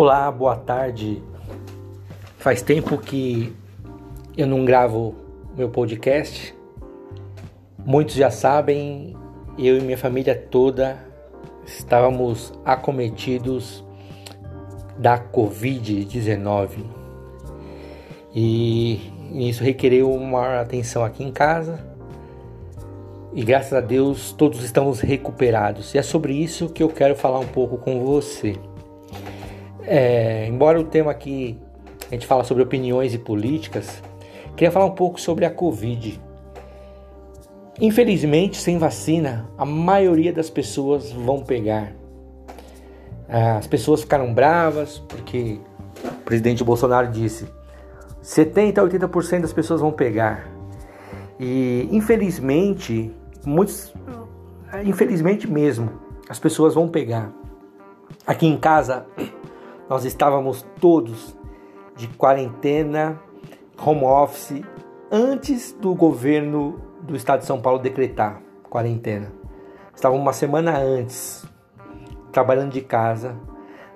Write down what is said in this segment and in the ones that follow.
Olá, boa tarde. Faz tempo que eu não gravo meu podcast. Muitos já sabem, eu e minha família toda estávamos acometidos da Covid-19. E isso requereu uma atenção aqui em casa. E graças a Deus todos estamos recuperados. E é sobre isso que eu quero falar um pouco com você. É, embora o tema aqui a gente fala sobre opiniões e políticas, queria falar um pouco sobre a Covid. Infelizmente, sem vacina, a maioria das pessoas vão pegar. As pessoas ficaram bravas porque o presidente Bolsonaro disse 70 a 80% das pessoas vão pegar. E infelizmente, muitos infelizmente mesmo, as pessoas vão pegar. Aqui em casa nós estávamos todos de quarentena, home office, antes do governo do estado de São Paulo decretar quarentena. Estávamos uma semana antes, trabalhando de casa.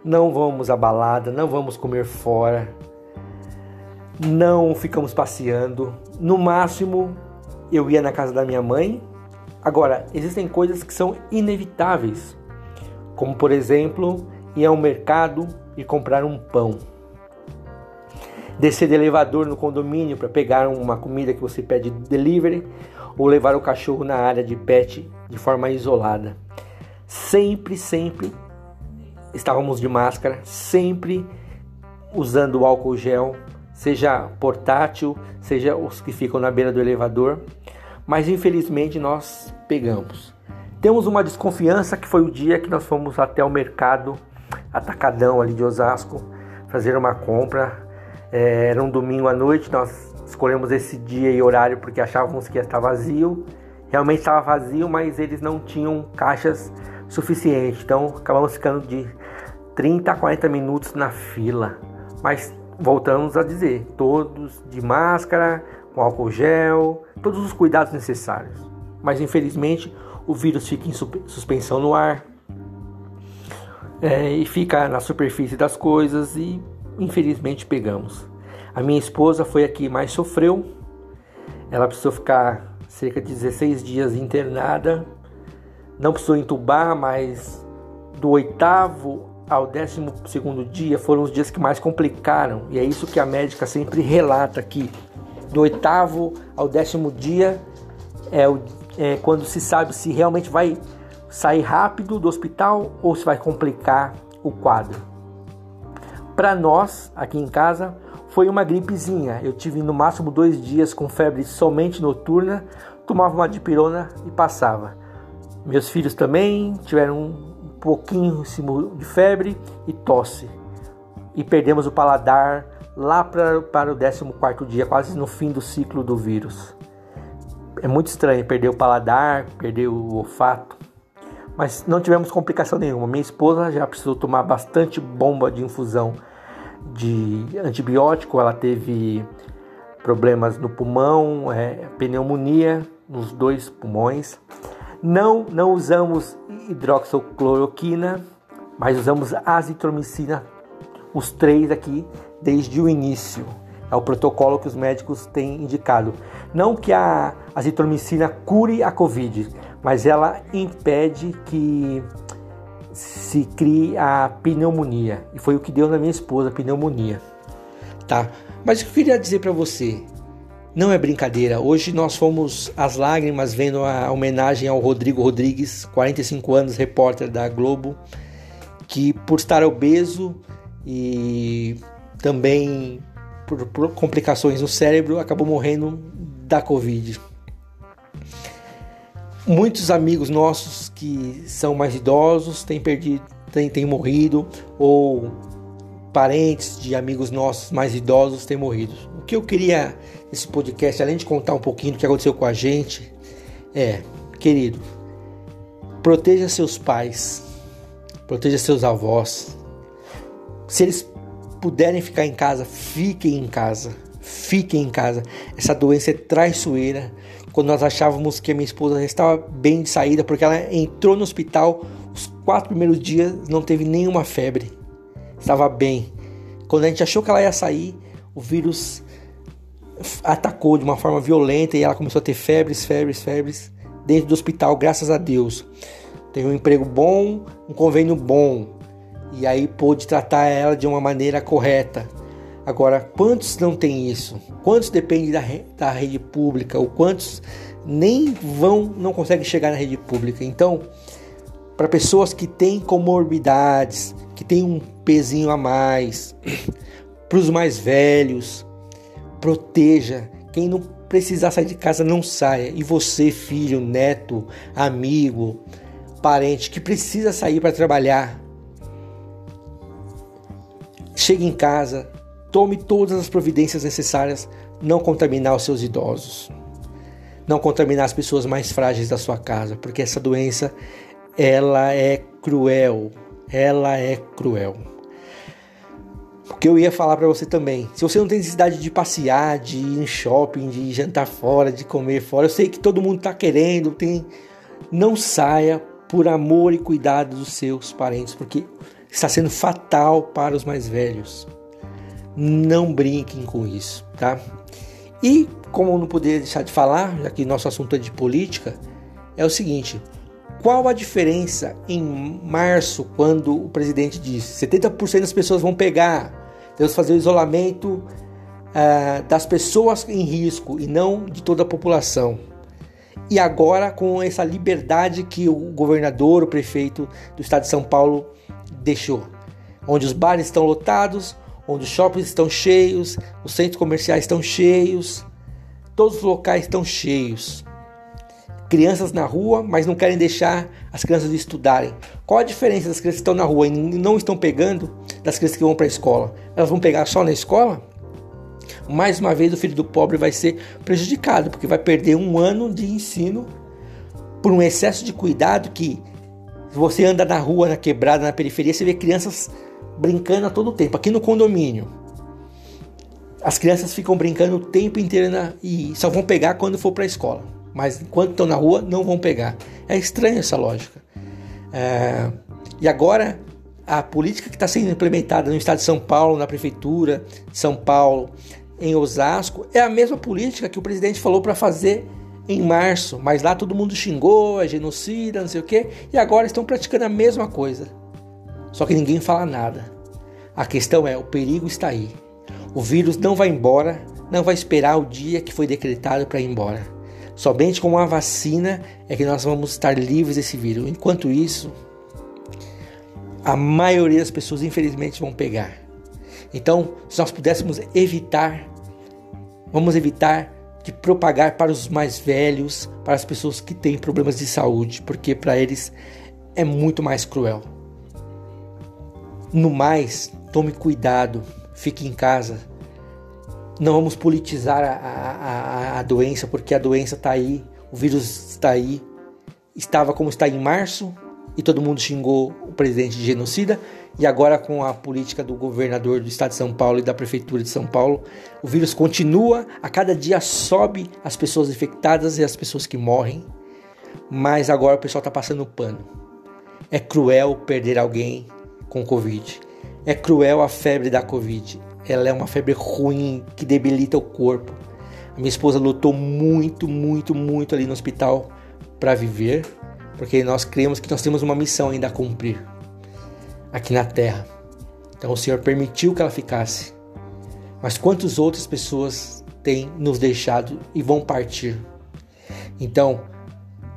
Não vamos à balada, não vamos comer fora, não ficamos passeando. No máximo, eu ia na casa da minha mãe. Agora, existem coisas que são inevitáveis, como por exemplo, ir ao mercado e comprar um pão. Descer de elevador no condomínio para pegar uma comida que você pede delivery ou levar o cachorro na área de pet de forma isolada. Sempre, sempre estávamos de máscara, sempre usando álcool gel, seja portátil, seja os que ficam na beira do elevador, mas infelizmente nós pegamos. Temos uma desconfiança que foi o dia que nós fomos até o mercado atacadão ali de Osasco, fazer uma compra. É, era um domingo à noite, nós escolhemos esse dia e horário porque achávamos que ia estar vazio. Realmente estava vazio, mas eles não tinham caixas suficientes, então acabamos ficando de 30 a 40 minutos na fila. Mas voltamos a dizer, todos de máscara, com álcool gel, todos os cuidados necessários. Mas infelizmente o vírus fica em suspensão no ar, é, e fica na superfície das coisas e infelizmente pegamos. A minha esposa foi a que mais sofreu. Ela precisou ficar cerca de 16 dias internada. Não precisou entubar, mas do oitavo ao décimo segundo dia foram os dias que mais complicaram. E é isso que a médica sempre relata aqui. Do oitavo ao décimo dia é, o, é quando se sabe se realmente vai sair rápido do hospital ou se vai complicar o quadro. Para nós, aqui em casa, foi uma gripezinha. Eu tive no máximo dois dias com febre somente noturna, tomava uma dipirona e passava. Meus filhos também tiveram um pouquinho de febre e tosse. E perdemos o paladar lá pra, para o 14 dia, quase no fim do ciclo do vírus. É muito estranho perder o paladar, perder o olfato mas não tivemos complicação nenhuma. Minha esposa já precisou tomar bastante bomba de infusão de antibiótico, ela teve problemas no pulmão, é, pneumonia nos dois pulmões. Não, não usamos hidroxicloroquina, mas usamos azitromicina, os três aqui, desde o início. É o protocolo que os médicos têm indicado. Não que a azitromicina cure a Covid, mas ela impede que se crie a pneumonia. E foi o que deu na minha esposa, a pneumonia. Tá? Mas o que eu queria dizer para você, não é brincadeira. Hoje nós fomos às lágrimas vendo a homenagem ao Rodrigo Rodrigues, 45 anos, repórter da Globo, que por estar obeso e também por, por complicações no cérebro acabou morrendo da Covid muitos amigos nossos que são mais idosos têm perdido, têm, têm morrido, ou parentes de amigos nossos mais idosos têm morrido. O que eu queria nesse podcast, além de contar um pouquinho do que aconteceu com a gente, é, querido, proteja seus pais, proteja seus avós. Se eles puderem ficar em casa, fiquem em casa. Fiquem em casa. Essa doença é traiçoeira quando nós achávamos que a minha esposa já estava bem de saída, porque ela entrou no hospital, os quatro primeiros dias não teve nenhuma febre. estava bem. Quando a gente achou que ela ia sair, o vírus atacou de uma forma violenta e ela começou a ter febres, febres, febres dentro do hospital, graças a Deus. Teve um emprego bom, um convênio bom e aí pôde tratar ela de uma maneira correta. Agora, quantos não tem isso? Quantos dependem da, re da rede pública? Ou quantos nem vão, não conseguem chegar na rede pública? Então, para pessoas que têm comorbidades, que têm um pezinho a mais, para os mais velhos, proteja. Quem não precisar sair de casa, não saia. E você, filho, neto, amigo, parente que precisa sair para trabalhar, chegue em casa, tome todas as providências necessárias, não contaminar os seus idosos, não contaminar as pessoas mais frágeis da sua casa, porque essa doença ela é cruel, ela é cruel. O que eu ia falar para você também, se você não tem necessidade de passear, de ir em shopping, de jantar fora, de comer fora, eu sei que todo mundo está querendo, tem, não saia por amor e cuidado dos seus parentes, porque está sendo fatal para os mais velhos. Não brinquem com isso, tá? E como não poderia deixar de falar, já que nosso assunto é de política, é o seguinte: qual a diferença em março, quando o presidente disse 70% das pessoas vão pegar, que fazer o isolamento uh, das pessoas em risco e não de toda a população? E agora, com essa liberdade que o governador, o prefeito do estado de São Paulo deixou, onde os bares estão lotados, onde os shoppings estão cheios, os centros comerciais estão cheios, todos os locais estão cheios. Crianças na rua, mas não querem deixar as crianças estudarem. Qual a diferença das crianças que estão na rua e não estão pegando das crianças que vão para a escola? Elas vão pegar só na escola? Mais uma vez o filho do pobre vai ser prejudicado, porque vai perder um ano de ensino por um excesso de cuidado que você anda na rua, na quebrada, na periferia, você vê crianças brincando a todo tempo. Aqui no condomínio, as crianças ficam brincando o tempo inteiro na, e só vão pegar quando for para a escola. Mas enquanto estão na rua, não vão pegar. É estranha essa lógica. É, e agora, a política que está sendo implementada no estado de São Paulo, na prefeitura de São Paulo, em Osasco, é a mesma política que o presidente falou para fazer em março, mas lá todo mundo xingou, é genocida, não sei o quê, e agora estão praticando a mesma coisa. Só que ninguém fala nada. A questão é: o perigo está aí. O vírus não vai embora, não vai esperar o dia que foi decretado para ir embora. Somente com uma vacina é que nós vamos estar livres desse vírus. Enquanto isso, a maioria das pessoas infelizmente vão pegar. Então, se nós pudéssemos evitar, vamos evitar de propagar para os mais velhos, para as pessoas que têm problemas de saúde, porque para eles é muito mais cruel. No mais, tome cuidado, fique em casa. Não vamos politizar a, a, a doença, porque a doença está aí, o vírus está aí. Estava como está em março e todo mundo xingou o presidente de genocida. E agora, com a política do governador do estado de São Paulo e da prefeitura de São Paulo, o vírus continua, a cada dia sobe as pessoas infectadas e as pessoas que morrem, mas agora o pessoal está passando pano. É cruel perder alguém com Covid. É cruel a febre da Covid. Ela é uma febre ruim que debilita o corpo. A minha esposa lutou muito, muito, muito ali no hospital para viver, porque nós cremos que nós temos uma missão ainda a cumprir aqui na terra. Então o Senhor permitiu que ela ficasse. Mas quantas outras pessoas têm nos deixado e vão partir? Então,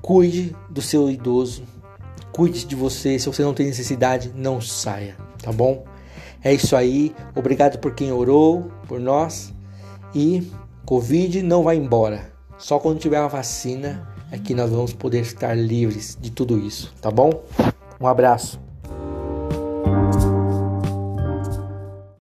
cuide do seu idoso, cuide de você. Se você não tem necessidade, não saia, tá bom? É isso aí. Obrigado por quem orou por nós. E Covid não vai embora. Só quando tiver uma vacina é que nós vamos poder estar livres de tudo isso, tá bom? Um abraço.